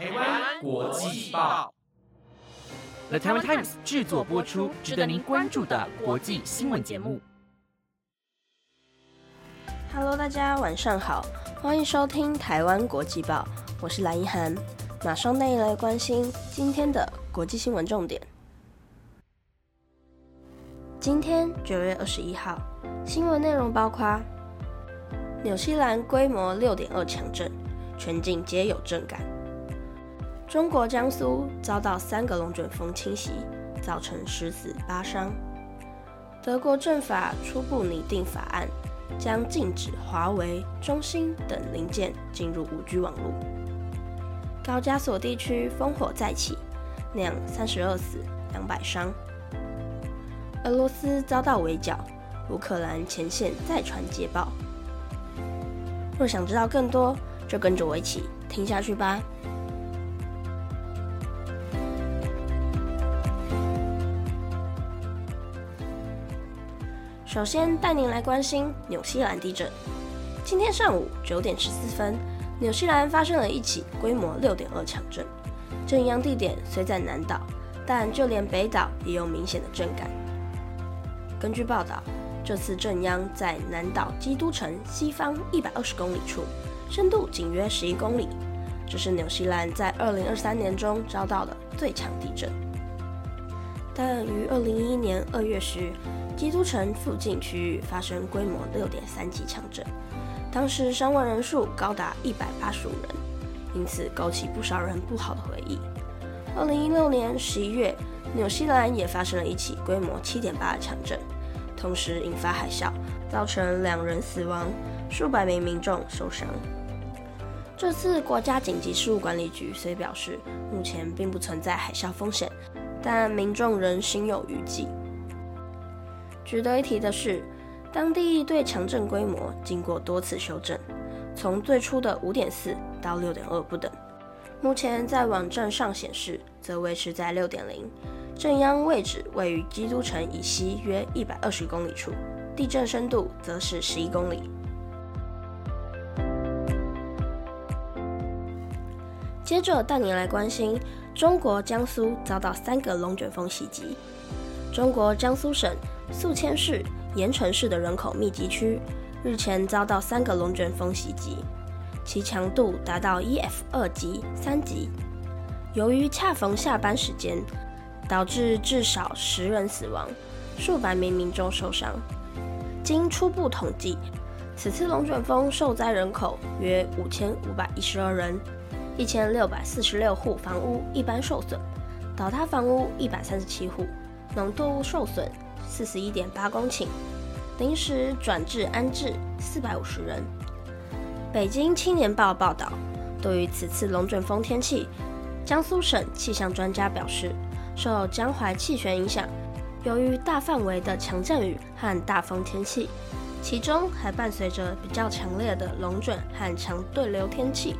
台湾国际报，The Taiwan Times 制作播出，值得您关注的国际新闻节目。Hello，大家晚上好，欢迎收听台湾国际报，我是蓝一涵，马上带你来关心今天的国际新闻重点。今天九月二十一号，新闻内容包括：纽西兰规模六点二强震，全境皆有震感；中国江苏遭到三个龙卷风侵袭，造成十死八伤；德国政法初步拟定法案，将禁止华为、中兴等零件进入五 G 网络；高加索地区烽火再起，酿三十二死两百伤。俄罗斯遭到围剿，乌克兰前线再传捷报。若想知道更多，就跟着我一起听下去吧。首先带您来关心纽西兰地震。今天上午九点十四分，纽西兰发生了一起规模六点二强震，震央地点虽在南岛，但就连北岛也有明显的震感。根据报道，这次震央在南岛基督城西方一百二十公里处，深度仅约十一公里。这是纽西兰在二零二三年中遭到的最强地震。但于二零一一年二月时，基督城附近区域发生规模六点三级强震，当时伤亡人数高达一百八十五人，因此勾起不少人不好的回忆。二零一六年十一月。纽西兰也发生了一起规模七点八的强震，同时引发海啸，造成两人死亡，数百名民众受伤。这次国家紧急事务管理局虽表示目前并不存在海啸风险，但民众仍心有余悸。值得一提的是，当地对强震规模经过多次修正，从最初的五点四到六点二不等，目前在网站上显示则维持在六点零。震央位置位于基督城以西约一百二十公里处，地震深度则是十一公里。接着带您来关心中国江苏遭到三个龙卷风袭击。中国江苏省宿迁市盐城市的人口密集区日前遭到三个龙卷风袭击，其强度达到 EF 二级、三级。由于恰逢下班时间。导致至少十人死亡，数百名民众受伤。经初步统计，此次龙卷风受灾人口约五千五百一十二人，一千六百四十六户房屋一般受损，倒塌房屋一百三十七户，农作物受损四十一点八公顷，临时转至安置四百五十人。北京青年报报道，对于此次龙卷风天气，江苏省气象专家表示。受江淮气旋影响，由于大范围的强降雨和大风天气，其中还伴随着比较强烈的龙卷和强对流天气，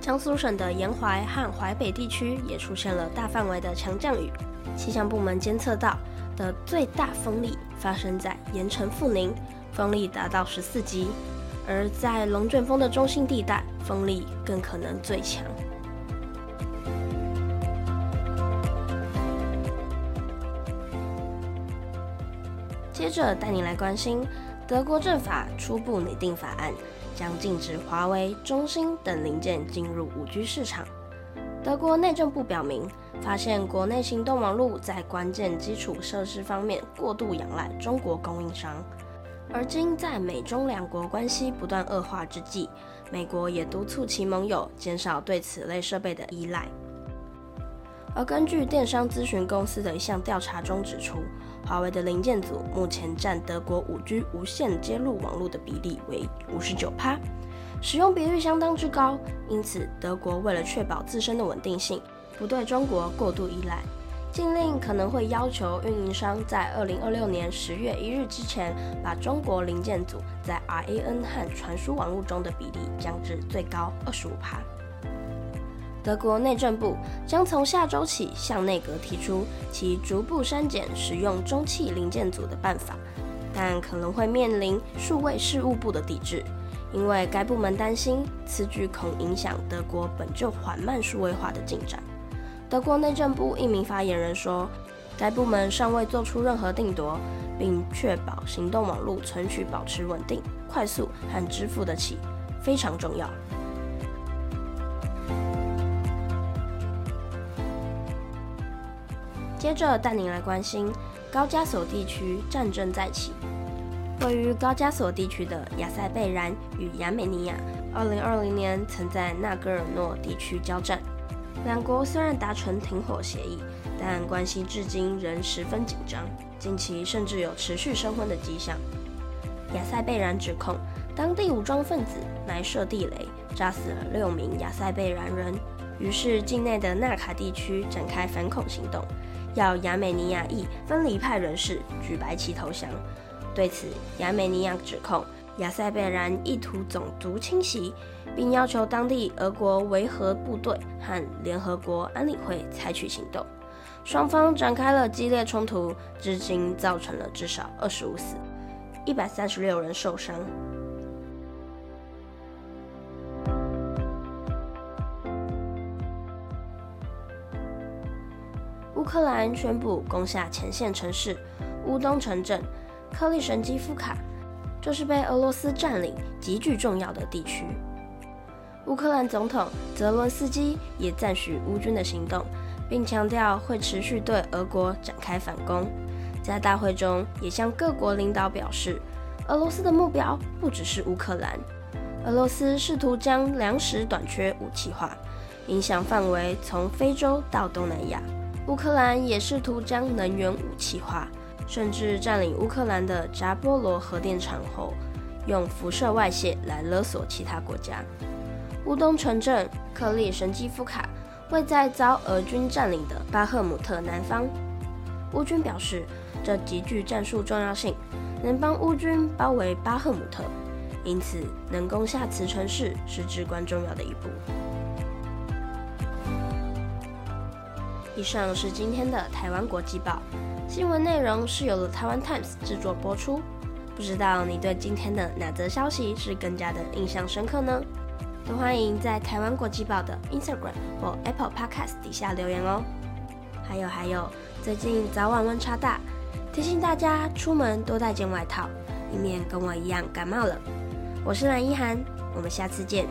江苏省的沿淮和淮北地区也出现了大范围的强降雨。气象部门监测到的最大风力发生在盐城阜宁，风力达到十四级，而在龙卷风的中心地带，风力更可能最强。接着带你来关心，德国政法初步拟定法案，将禁止华为、中兴等零件进入五 G 市场。德国内政部表明，发现国内行动网络在关键基础设施方面过度仰赖中国供应商，而今在美中两国关系不断恶化之际，美国也督促其盟友减少对此类设备的依赖。而根据电商咨询公司的一项调查中指出，华为的零件组目前占德国五 G 无线接入网络的比例为五十九趴，使用比率相当之高。因此，德国为了确保自身的稳定性，不对中国过度依赖，禁令可能会要求运营商在二零二六年十月一日之前，把中国零件组在 RAN 和传输网络中的比例降至最高二十五趴。德国内政部将从下周起向内阁提出其逐步删减使用中汽零件组的办法，但可能会面临数位事务部的抵制，因为该部门担心此举恐影响德国本就缓慢数位化的进展。德国内政部一名发言人说，该部门尚未做出任何定夺，并确保行动网络存取保持稳定、快速和支付得起，非常重要。接着带您来关心高加索地区战争再起。位于高加索地区的亚塞贝然与亚美尼亚，2020年曾在纳戈尔诺地区交战。两国虽然达成停火协议，但关系至今仍十分紧张，近期甚至有持续升温的迹象。亚塞贝然指控当地武装分子埋设地雷，炸死了六名亚塞贝然人，于是境内的纳卡地区展开反恐行动，要亚美尼亚裔分离派人士举白旗投降。对此，亚美尼亚指控亚塞拜然意图种族清洗，并要求当地俄国维和部队和联合国安理会采取行动。双方展开了激烈冲突，至今造成了至少二十五死，一百三十六人受伤。乌克兰宣布攻下前线城市乌东城镇。克利什基夫卡，这是被俄罗斯占领极具重要的地区。乌克兰总统泽伦斯基也赞许乌军的行动，并强调会持续对俄国展开反攻。在大会中，也向各国领导表示，俄罗斯的目标不只是乌克兰。俄罗斯试图将粮食短缺武器化，影响范围从非洲到东南亚。乌克兰也试图将能源武器化。甚至占领乌克兰的扎波罗核电厂后，用辐射外泄来勒索其他国家。乌东城镇克利什基夫卡位在遭俄军占领的巴赫姆特南方。乌军表示，这极具战术重要性，能帮乌军包围巴赫姆特，因此能攻下此城市是至关重要的一步。以上是今天的台湾国际报。新闻内容是由台湾 Times 制作播出，不知道你对今天的哪则消息是更加的印象深刻呢？都欢迎在台湾国际报的 Instagram 或 Apple Podcast 底下留言哦。还有还有，最近早晚温差大，提醒大家出门多带件外套，以免跟我一样感冒了。我是蓝一涵，我们下次见。